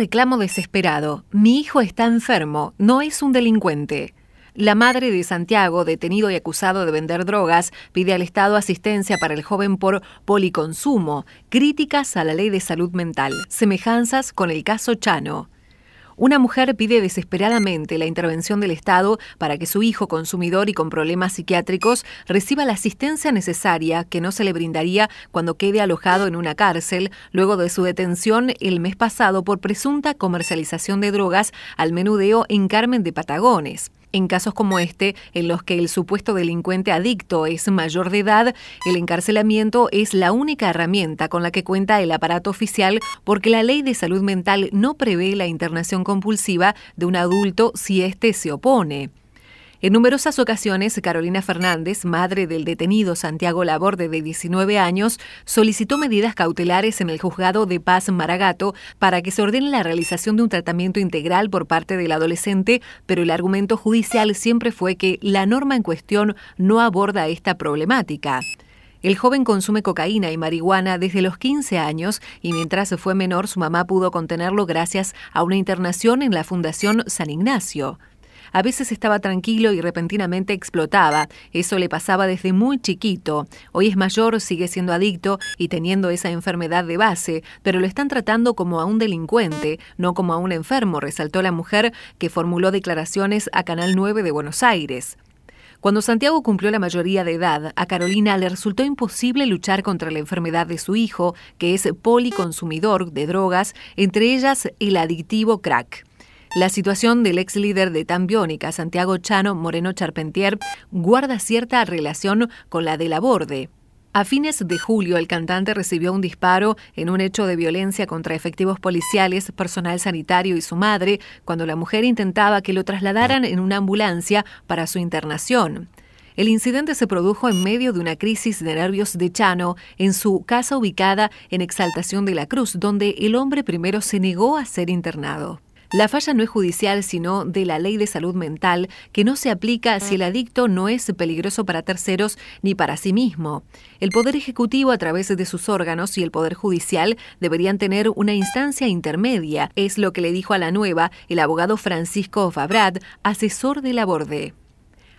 reclamo desesperado. Mi hijo está enfermo, no es un delincuente. La madre de Santiago, detenido y acusado de vender drogas, pide al Estado asistencia para el joven por policonsumo, críticas a la ley de salud mental, semejanzas con el caso Chano. Una mujer pide desesperadamente la intervención del Estado para que su hijo consumidor y con problemas psiquiátricos reciba la asistencia necesaria que no se le brindaría cuando quede alojado en una cárcel luego de su detención el mes pasado por presunta comercialización de drogas al menudeo en Carmen de Patagones. En casos como este, en los que el supuesto delincuente adicto es mayor de edad, el encarcelamiento es la única herramienta con la que cuenta el aparato oficial porque la ley de salud mental no prevé la internación compulsiva de un adulto si éste se opone. En numerosas ocasiones, Carolina Fernández, madre del detenido Santiago Laborde de 19 años, solicitó medidas cautelares en el juzgado de paz Maragato para que se ordene la realización de un tratamiento integral por parte del adolescente, pero el argumento judicial siempre fue que la norma en cuestión no aborda esta problemática. El joven consume cocaína y marihuana desde los 15 años y mientras fue menor su mamá pudo contenerlo gracias a una internación en la Fundación San Ignacio. A veces estaba tranquilo y repentinamente explotaba. Eso le pasaba desde muy chiquito. Hoy es mayor, sigue siendo adicto y teniendo esa enfermedad de base, pero lo están tratando como a un delincuente, no como a un enfermo, resaltó la mujer que formuló declaraciones a Canal 9 de Buenos Aires. Cuando Santiago cumplió la mayoría de edad, a Carolina le resultó imposible luchar contra la enfermedad de su hijo, que es policonsumidor de drogas, entre ellas el adictivo crack. La situación del ex líder de Tambiónica, Santiago Chano Moreno Charpentier, guarda cierta relación con la de la Borde. A fines de julio, el cantante recibió un disparo en un hecho de violencia contra efectivos policiales, personal sanitario y su madre, cuando la mujer intentaba que lo trasladaran en una ambulancia para su internación. El incidente se produjo en medio de una crisis de nervios de Chano en su casa ubicada en Exaltación de la Cruz, donde el hombre primero se negó a ser internado. La falla no es judicial, sino de la ley de salud mental, que no se aplica si el adicto no es peligroso para terceros ni para sí mismo. El Poder Ejecutivo, a través de sus órganos, y el Poder Judicial deberían tener una instancia intermedia, es lo que le dijo a la nueva el abogado Francisco Fabrat, asesor de la Borde.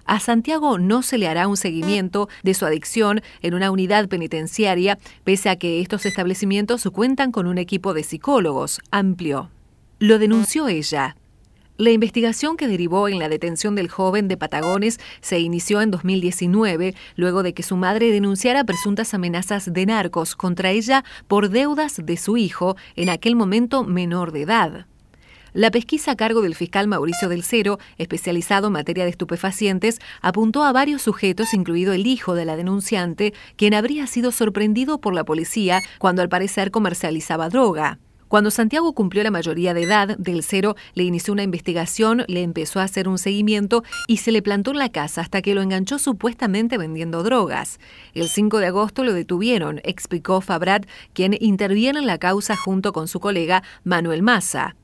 A Santiago no se le hará un seguimiento de su adicción en una unidad penitenciaria, pese a que estos establecimientos cuentan con un equipo de psicólogos amplio. Lo denunció ella. La investigación que derivó en la detención del joven de Patagones se inició en 2019, luego de que su madre denunciara presuntas amenazas de narcos contra ella por deudas de su hijo, en aquel momento menor de edad. La pesquisa a cargo del fiscal Mauricio del Cero, especializado en materia de estupefacientes, apuntó a varios sujetos, incluido el hijo de la denunciante, quien habría sido sorprendido por la policía cuando al parecer comercializaba droga. Cuando Santiago cumplió la mayoría de edad, Del Cero le inició una investigación, le empezó a hacer un seguimiento y se le plantó en la casa hasta que lo enganchó supuestamente vendiendo drogas. El 5 de agosto lo detuvieron, explicó Fabrat, quien interviene en la causa junto con su colega Manuel Massa.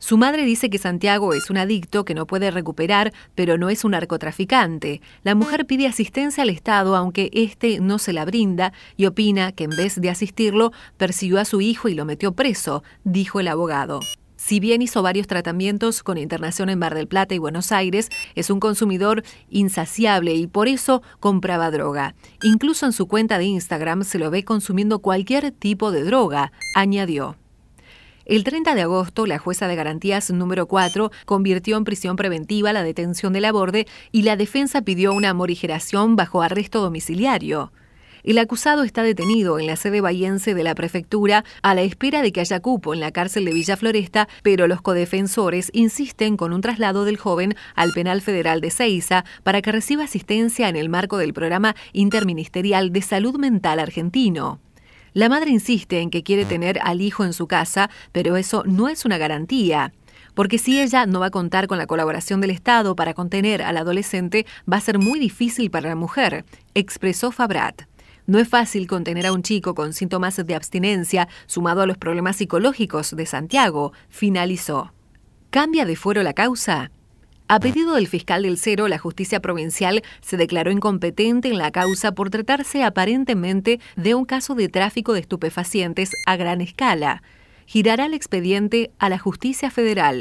Su madre dice que Santiago es un adicto que no puede recuperar, pero no es un narcotraficante. La mujer pide asistencia al Estado aunque éste no se la brinda y opina que en vez de asistirlo, persiguió a su hijo y lo metió preso, dijo el abogado. Si bien hizo varios tratamientos con internación en Mar del Plata y Buenos Aires, es un consumidor insaciable y por eso compraba droga. Incluso en su cuenta de Instagram se lo ve consumiendo cualquier tipo de droga, añadió. El 30 de agosto, la jueza de garantías número 4 convirtió en prisión preventiva la detención de la borde y la defensa pidió una morigeración bajo arresto domiciliario. El acusado está detenido en la sede bahiense de la prefectura a la espera de que haya cupo en la cárcel de Villa Floresta, pero los codefensores insisten con un traslado del joven al penal federal de Ceiza para que reciba asistencia en el marco del programa interministerial de salud mental argentino. La madre insiste en que quiere tener al hijo en su casa, pero eso no es una garantía. Porque si ella no va a contar con la colaboración del Estado para contener al adolescente, va a ser muy difícil para la mujer, expresó Fabrat. No es fácil contener a un chico con síntomas de abstinencia, sumado a los problemas psicológicos de Santiago, finalizó. ¿Cambia de fuero la causa? A pedido del fiscal del Cero, la justicia provincial se declaró incompetente en la causa por tratarse aparentemente de un caso de tráfico de estupefacientes a gran escala. girará el expediente a la justicia federal.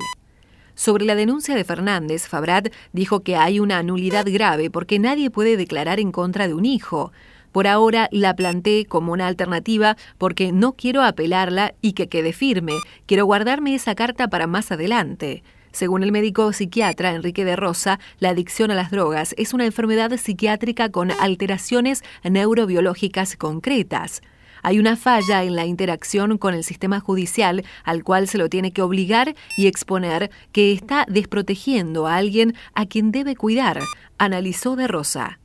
Sobre la denuncia de Fernández, Fabrat dijo que hay una nulidad grave porque nadie puede declarar en contra de un hijo. Por ahora la planteé como una alternativa porque no quiero apelarla y que quede firme. Quiero guardarme esa carta para más adelante. Según el médico psiquiatra Enrique de Rosa, la adicción a las drogas es una enfermedad psiquiátrica con alteraciones neurobiológicas concretas. Hay una falla en la interacción con el sistema judicial al cual se lo tiene que obligar y exponer que está desprotegiendo a alguien a quien debe cuidar, analizó de Rosa.